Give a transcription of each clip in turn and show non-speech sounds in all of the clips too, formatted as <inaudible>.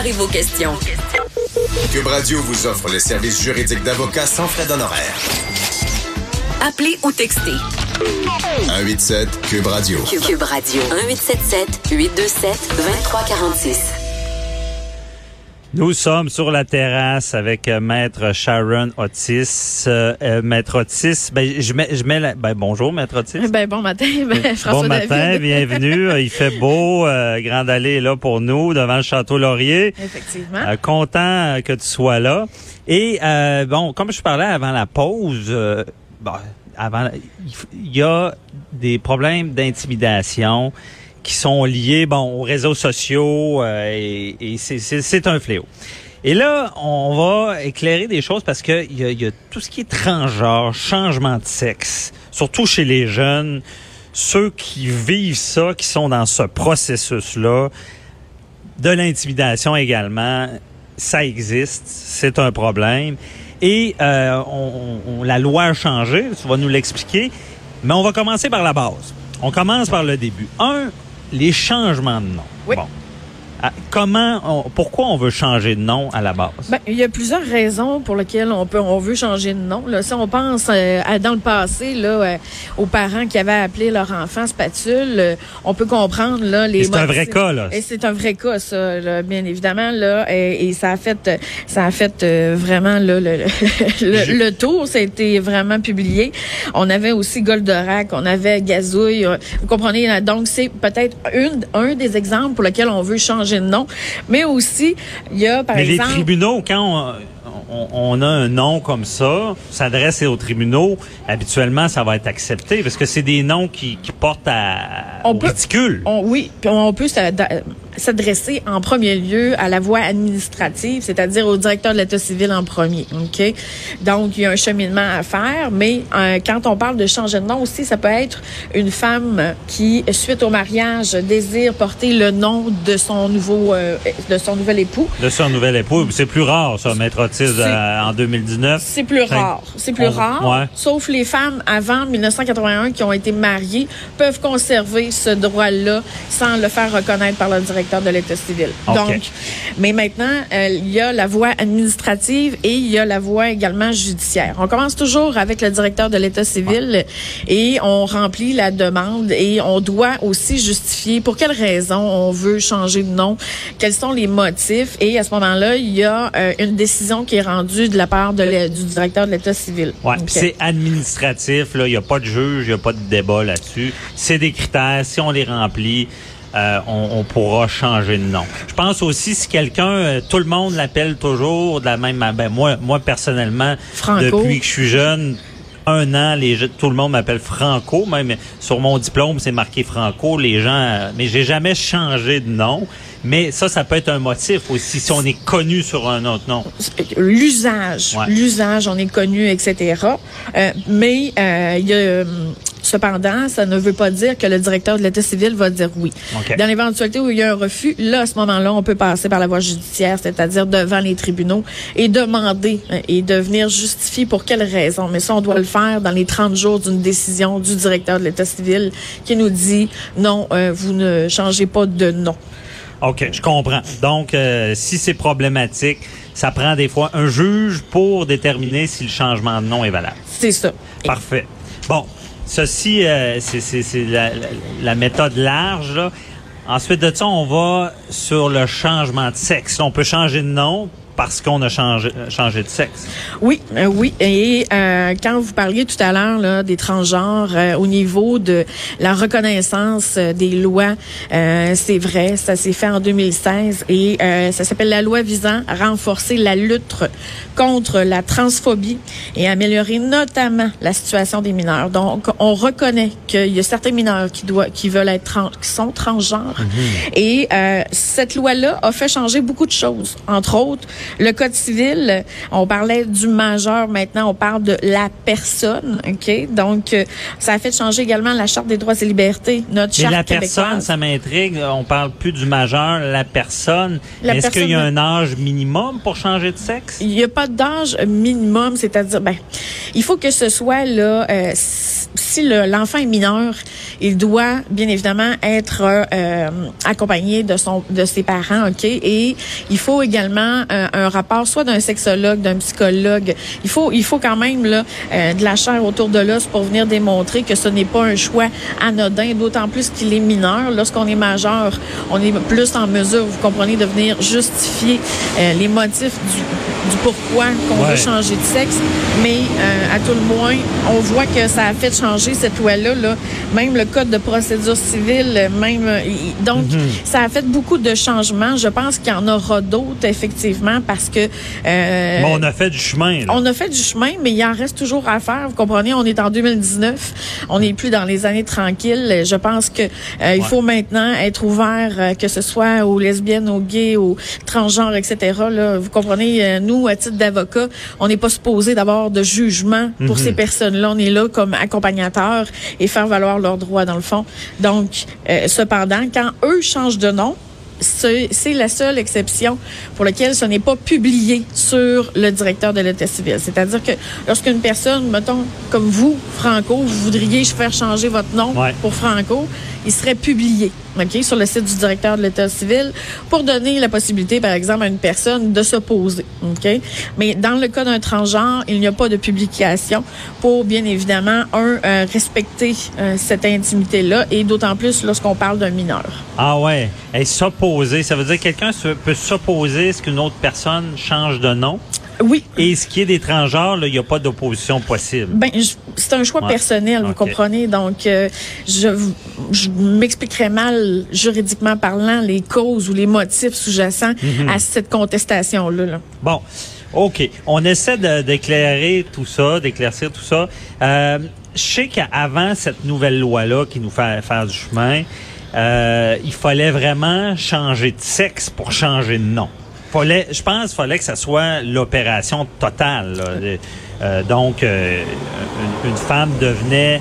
Préparez vos questions. Cube Radio vous offre les services juridiques d'avocats sans frais d'honoraires. Appelez ou textez. 187 Cube Radio. Cube Radio. 1877 827 2346. Nous sommes sur la terrasse avec euh, Maître Sharon Otis. Euh, euh, Maître Otis, ben, je mets, je mets la, ben, bonjour, Maître Otis. Ben, bon matin, <laughs> ben, François Bon matin, bienvenue. <laughs> Il fait beau. Euh, Grande Allée est là pour nous, devant le Château Laurier. Effectivement. Content que tu sois là. Et euh, bon, comme je parlais avant la pause, euh, bon, avant, il y a des problèmes d'intimidation qui sont liés bon aux réseaux sociaux euh, et, et c'est- un fléau. Et là, on va éclairer des choses parce que il y y a tout ce qui est transgenre, changement de sexe, surtout chez les jeunes, ceux qui vivent ça, qui sont dans ce processus-là, de l'intimidation également, ça existe, c'est un problème. Et euh, on, on- la loi a changé, tu vas nous l'expliquer, mais on va commencer par la base. On commence par le début. Un, les changements de nom. Oui. Bon. Ah, Comment, on- pourquoi on veut changer de nom à la base? Ben, il y a plusieurs raisons pour lesquelles on peut, on veut changer de nom. Là, si on pense euh, à, dans le passé, là, euh, aux parents qui avaient appelé leur enfant spatule, euh, on peut comprendre là les. C'est un vrai cas, là. Et c'est un vrai cas, ça, là, bien évidemment là, et, et ça a fait, ça a fait vraiment là, le, le, <laughs> le, tour. Ça a été vraiment publié. On avait aussi Goldorak, on avait Gazouille. Vous comprenez là, Donc c'est peut-être une, un des exemples pour lesquels on veut changer de nom, mais aussi il y a par Mais exemple. les tribunaux, quand on, a un nom comme ça, s'adresse aux tribunaux, habituellement, ça va être accepté parce que c'est des noms qui, qui portent à, On au peut- ridicule. On, oui, puis on peut s'ad- s'adresser en premier lieu à la voie administrative, c'est-à-dire au directeur de l'État civil en premier. Ok, donc il y a un cheminement à faire, mais euh, quand on parle de changer de nom aussi, ça peut être une femme qui, suite au mariage, désire porter le nom de son nouveau, euh, de son nouvel époux. De son nouvel époux, c'est plus rare, ça, maître Otis, euh, en 2019. C'est plus rare. C'est plus on- rare. ouais. Sauf les femmes avant 1981 qui ont été mariées peuvent conserver ce droit-là sans le faire reconnaître par le directeur de l'État civil. Donc, mais maintenant, euh, il y a la voie administrative et il y a la voie également judiciaire. On commence toujours avec le directeur de l'État civil et on remplit la demande et on doit aussi justifier pour quelles raisons on veut changer de nom, quels sont les motifs et à ce moment-là, il y a euh, une décision qui est rendue de la part de du directeur de l'État civil. Ouais, c'est administratif, là, il n'y a pas de juge, il n'y a pas de débat là-dessus. C'est des critères, si on les remplit, euh, on, on pourra changer de nom. Je pense aussi si quelqu'un, euh, tout le monde l'appelle toujours de la même ben moi moi personnellement Franco. depuis que je suis jeune un an, les tout le monde m'appelle Franco, même sur mon diplôme c'est marqué Franco, les gens euh, mais j'ai jamais changé de nom. Mais ça, ça peut être un motif aussi si on est connu sur un autre nom. l'usage, Ouais. l'usage, on est connu, etc. Euh, mais euh, il y a, euh, cependant, ça ne veut pas dire que le directeur de l'État civil va dire oui. Dans l'éventualité où il y a un refus, là, à ce moment-là, on peut passer par la voie judiciaire, c'est-à-dire devant les tribunaux et demander euh, et de venir justifier pour quelle raison. Mais ça, on doit le faire dans les 30 jours d'une décision du directeur de l'État civil qui nous dit non, euh, vous ne changez pas de nom. OK, je comprends. Donc, euh, si c'est problématique, ça prend des fois un juge pour déterminer si le changement de nom est valable. C'est ça. Parfait. Bon, ceci, euh, c'est- la, méthode large. Ensuite de ça, on va sur le changement de sexe. On peut changer de nom parce qu'on a changé, changé de sexe. Oui, euh, oui. Et euh, quand vous parliez tout à l'heure des transgenres euh, au niveau de la reconnaissance euh, des lois, euh, c'est vrai, ça s'est fait en 2016 et euh, ça s'appelle la loi visant à renforcer la lutte contre la transphobie et améliorer notamment la situation des mineurs. Donc, on reconnaît qu'il y a certains mineurs qui doivent, qui veulent être trans, qui sont transgenres. Et euh, cette loi-là a fait changer beaucoup de choses. Entre autres, le code civil, on parlait du majeur, maintenant on parle de la personne. Ok, donc euh, ça a fait changer également la charte des droits et libertés, notre Mais charte la personne, ça m'intrigue. On parle plus du majeur, la personne. La Est-ce qu'il y a un âge minimum pour changer de sexe? Il n'y a pas d'âge minimum, c'est-à-dire, ben, il faut que ce soit là, euh, si- si le- l'enfant est mineur, il doit bien évidemment être euh, accompagné de son, de ses parents, ok, et il faut également euh, un rapport soit d'un sexologue, d'un psychologue. Il faut, il faut quand même là euh, de la chair autour de l'os pour venir démontrer que ce n'est pas un choix anodin, d'autant plus qu'il est mineur. Lorsqu'on est majeur, on est plus en mesure, vous comprenez, de venir justifier euh, les motifs du, du pourquoi qu'on Ouais. veut changer de sexe. Mais euh, à tout le moins, on voit que ça a fait changer cette loi-là. Là. Même le code de procédure civile, même euh, donc ça a fait beaucoup de changements. Je pense qu'il y en aura d'autres effectivement parce que euh, Bon, on a fait du chemin. là. on a fait du chemin, mais il en reste toujours à faire. Vous comprenez, on est en 2019. On n'est plus dans les années tranquilles. Je pense que euh, il faut maintenant être ouvert, euh, que ce soit aux lesbiennes, aux gays, aux transgenres, etc. Là, vous comprenez, nous, à titre d'avocat, on n'est pas supposé d'avoir de jugement pour ces personnes-là. On est là comme et faire valoir leurs droits, dans le fond. Donc, euh, cependant, quand eux changent de nom, c'est la seule exception pour laquelle ce n'est pas publié sur le directeur de l'état civil. C'est-à-dire que lorsqu'une personne, mettons, comme vous, Franco, vous voudriez faire changer votre nom Ouais. pour Franco, il serait publié, OK, sur le site du directeur de l'état civil pour donner la possibilité, par exemple, à une personne de s'opposer, OK? Mais dans le cas d'un transgenre, il n'y a pas de publication pour, bien évidemment, un, euh, respecter euh, cette intimité-là et d'autant plus lorsqu'on parle d'un mineur. Ah ouais. Et s'opposer, ça veut dire que quelqu'un peut s'opposer à ce qu'une autre personne change de nom? Oui, Et ce qui est des transgenres, il n'y a pas d'opposition possible. Ben, c'est un choix Ouais. personnel, vous comprenez? Donc, euh, je, je m'expliquerai mal, juridiquement parlant, les causes ou les motifs sous-jacents Mhm. à cette contestation-là. là. Bon, OK. On essaie d'éclairer tout ça, d'éclaircir tout ça. Euh, je sais qu'avant cette nouvelle loi-là qui nous fait faire du chemin, euh, il fallait vraiment changer de sexe pour changer de nom. Fallait, je pense qu'il fallait que ça soit l'opération totale. là. Euh, donc, euh, une, femme devenait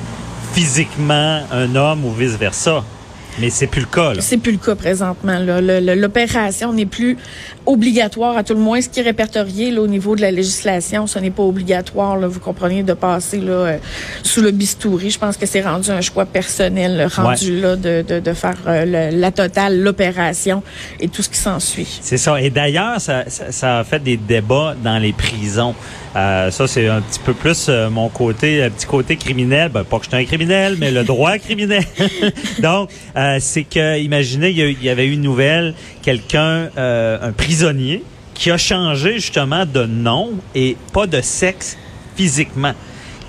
physiquement un homme ou vice-versa. Mais c'est plus le cas. Là. C'est plus le cas présentement. là. Le- le- L'opération n'est plus obligatoire, à tout le moins ce qui est répertorié là, au niveau de la législation. Ce n'est pas obligatoire, là, vous comprenez, de passer là, euh, sous le bistouri. Je pense que c'est rendu un choix personnel, là, rendu là, de, de, de faire euh, le- la totale, l'opération et tout ce qui s'ensuit. C'est ça. Et d'ailleurs, ça, ça, ça a fait des débats dans les prisons. Euh, ça, c'est un petit peu plus euh, mon côté, un petit côté criminel. Ben, pas que je suis un criminel, mais le droit criminel. <laughs> Donc, euh, c'est que, imaginez, il y avait eu une nouvelle, quelqu'un, euh, un prisonnier, qui a changé justement de nom et pas de sexe physiquement,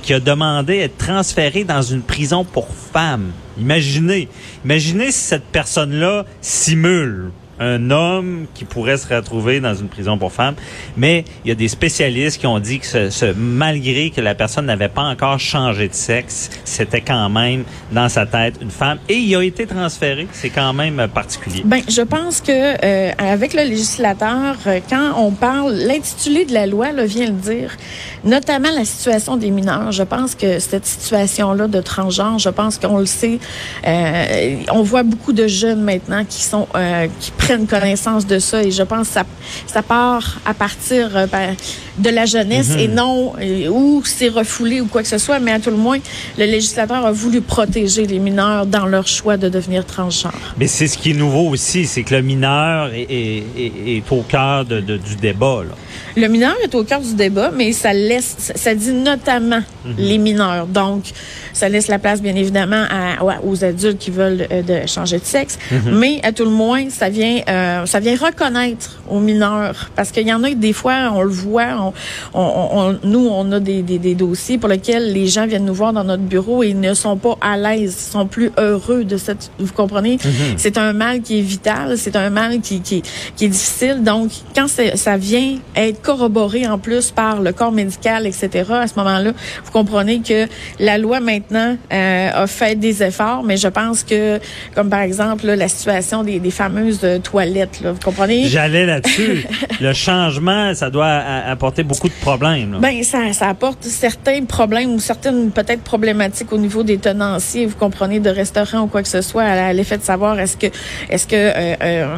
qui a demandé à être transféré dans une prison pour femmes. Imaginez, imaginez si cette personne-là simule un homme qui pourrait se retrouver dans une prison pour femmes. Mais il y a des spécialistes qui ont dit que ce, ce- malgré que la personne n'avait pas encore changé de sexe, c'était quand même dans sa tête une femme. Et il a été transféré. C'est quand même particulier. Ben, je pense que euh, avec le législateur, euh, quand on parle, l'intitulé de la loi là, vient le dire, notamment la situation des mineurs. Je pense que cette situation-là de transgenre, je pense qu'on le sait, euh, on voit beaucoup de jeunes maintenant qui sont euh, qui prennent connaissance de ça et je pense que ça, ça part à partir euh, ben, de la jeunesse et non euh, ou c'est refoulé ou quoi que ce soit, mais à tout le moins, le législateur a voulu protéger les mineurs dans leur choix de devenir transgenre. Mais c'est ce qui est nouveau aussi, c'est que le mineur est, est- est- est au cœur de- de- du débat. Là. Le mineur est au cœur du débat, mais ça laisse, ça, dit notamment les mineurs. Donc, ça laisse la place, bien évidemment, à- ouais, aux adultes qui veulent euh, de changer de sexe. Mais à tout le moins, ça vient vient, euh, ça vient reconnaître aux mineurs parce qu'il y en a que des fois, on le voit, on, on, nous, on a des, des, des, dossiers pour lesquels les gens viennent nous voir dans notre bureau et ils ne sont pas à l'aise, ils sont plus heureux de cette, vous comprenez? Mm-hmm. C'est un mal qui est vital, c'est un mal qui, qui, qui est difficile. Donc, quand ça vient être corroboré en plus par le corps médical, etc., à ce moment-là, vous comprenez que la loi maintenant euh, a fait des efforts, mais je pense que, comme par exemple la situation des, des fameuses toilettes, là, vous comprenez? J'allais là-dessus. <laughs> le changement, ça doit apporter beaucoup de problèmes. Là. Ben ça, ça apporte certains problèmes ou certaines peut-être problématiques au niveau des tenanciers, vous comprenez, de restaurants ou quoi que ce soit, à l'effet de savoir est-ce que est-ce que euh, euh,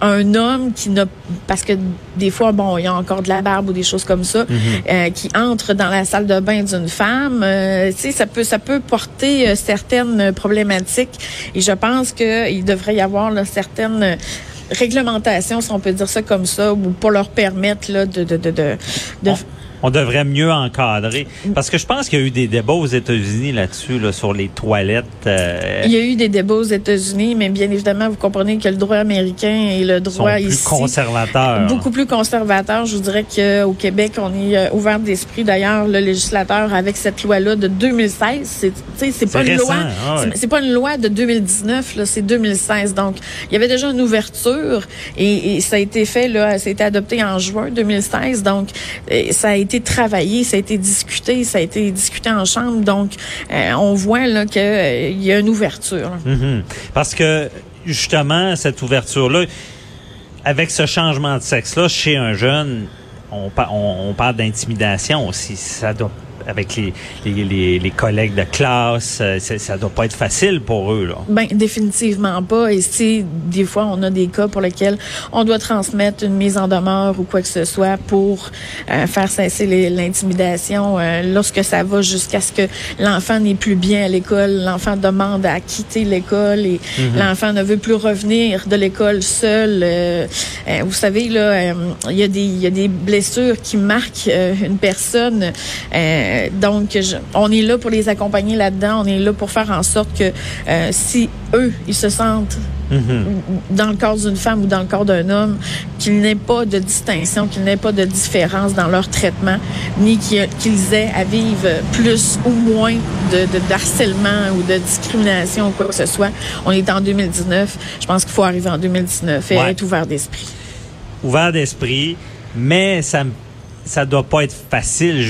un homme qui n'a parce que des fois bon il y a encore de la barbe ou des choses comme ça euh, qui entre dans la salle de bain d'une femme, euh, tu sais ça peut ça peut porter euh, certaines problématiques et je pense que il devrait y avoir là, certaines réglementations, si on peut dire ça comme ça, ou pour leur permettre là, de, de, de, de, on devrait mieux encadrer. Parce que je pense qu'il y a eu des débats aux États-Unis là-dessus, là, sur les toilettes. euh, Il y a eu des débats aux États-Unis, mais bien évidemment, vous comprenez que le droit américain et le sont droit plus ici conservateurs. beaucoup plus conservateur. Je vous dirais qu'au Québec, on est euh, ouvert d'esprit. D'ailleurs, le législateur avec cette loi-là de 2016, c'est tu sais, c'est pas une récent, loi, ah ouais. c'est- c'est pas une loi de 2019, là, c'est 2016. Donc, il y avait déjà une ouverture et, et ça a été fait là, ça a été adopté en juin 2016. Donc, euh, ça a été travaillé, ça a été discuté, ça a été discuté en chambre. Donc, euh, on voit là que euh, y a une ouverture. Mhm. Parce que justement, cette ouverture-là, avec ce changement de sexe-là, chez un jeune, on, on parle d'intimidation aussi. Ça doit avec les, les, les, les collègues de classe, euh, ça, doit pas être facile pour eux. Là. Ben définitivement pas. Et si des fois on a des cas pour lesquels on doit transmettre une mise en demeure ou quoi que ce soit pour euh, faire cesser l'intimidation, euh, lorsque ça va jusqu'à ce que l'enfant n'est plus bien à l'école, l'enfant demande à quitter l'école et l'enfant ne veut plus revenir de l'école seul. euh, vous savez là, il y a des il y a des blessures qui marquent une personne. Euh, donc je- on est là pour les accompagner là-dedans. On est là pour faire en sorte que euh, si eux ils se sentent Mhm. dans le corps d'une femme ou dans le corps d'un homme, qu'il n'ait pas de distinction, qu'il n'ait pas de différence dans leur traitement, ni qu'il- qu'ils aient à vivre plus ou moins de, de, d'harcèlement ou de discrimination ou quoi que ce soit. On est en 2019. Je pense qu'il faut arriver en 2019 et Ouais. être ouvert d'esprit. Ouvert d'esprit, mais ça me ça doit pas être facile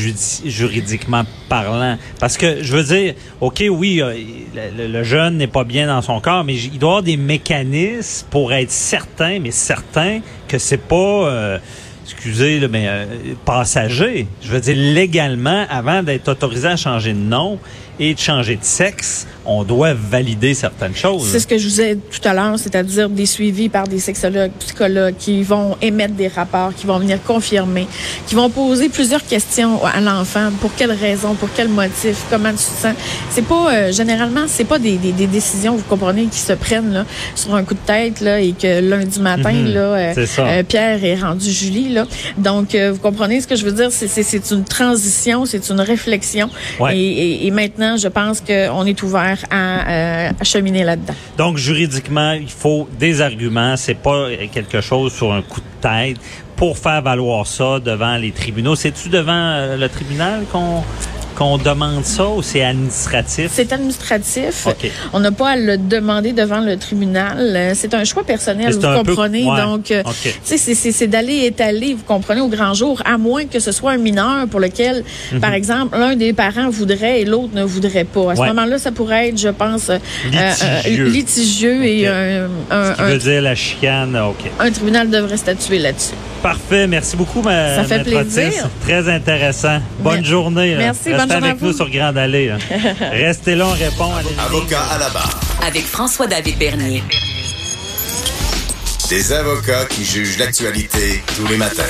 juridiquement parlant. Parce que je veux dire OK oui euh, le, jeune n'est pas bien dans son corps mais il doit avoir des mécanismes pour être certain mais certain que c'est pas euh, excusez là, mais euh, passager. Je veux dire légalement avant d'être autorisé à changer de nom et de changer de sexe on doit valider certaines choses C'est ce que je vous disais tout à l'heure, c'est-à-dire des suivis par des sexologues, psychologues qui vont émettre des rapports, qui vont venir confirmer, qui vont poser plusieurs questions à l'enfant. Pour quelle raison, pour quel motif, comment tu te sens? C'est pas euh, généralement, c'est pas des, des, des décisions, vous comprenez, qui se prennent là sur un coup de tête là et que lundi matin Mhm. là, euh, euh, Pierre est rendu Julie là. Donc euh, vous comprenez ce que je veux dire, c'est c'est c'est une transition, c'est une réflexion. Ouais. Et, et, et maintenant, je pense qu'on est ouvert à, euh, cheminer là-dedans. Donc juridiquement, il faut des arguments. C'est pas quelque chose sur un coup de tête pour faire valoir ça devant les tribunaux. C'est-tu devant euh, le tribunal qu'on qu'on demande ça ou c'est administratif? C'est administratif. On n'a pas à le demander devant le tribunal. Euh, C'est un choix personnel, vous peu- comprenez. ouais. Donc, euh, c'est- d'aller étaler, vous comprenez, au grand jour, à moins que ce soit un mineur pour lequel, par exemple, l'un des parents voudrait et l'autre ne voudrait pas. À ce Mhm. Ouais. moment-là, ça pourrait être, je pense, euh, Litigieux. euh, litigieux et un, un- Ce qui un- veut dire la chicane, OK. un tribunal devrait statuer là-dessus. Parfait. Merci beaucoup, ma, Ça fait plaisir. Très intéressant. Bonne Mer- journée. là. Merci, bonne avec à nous vous. sur Grande Allée. là. <laughs> Restez là, on répond à. Avocat à la barre. Avec François-David Bernier. Des avocats qui jugent l'actualité tous les matins.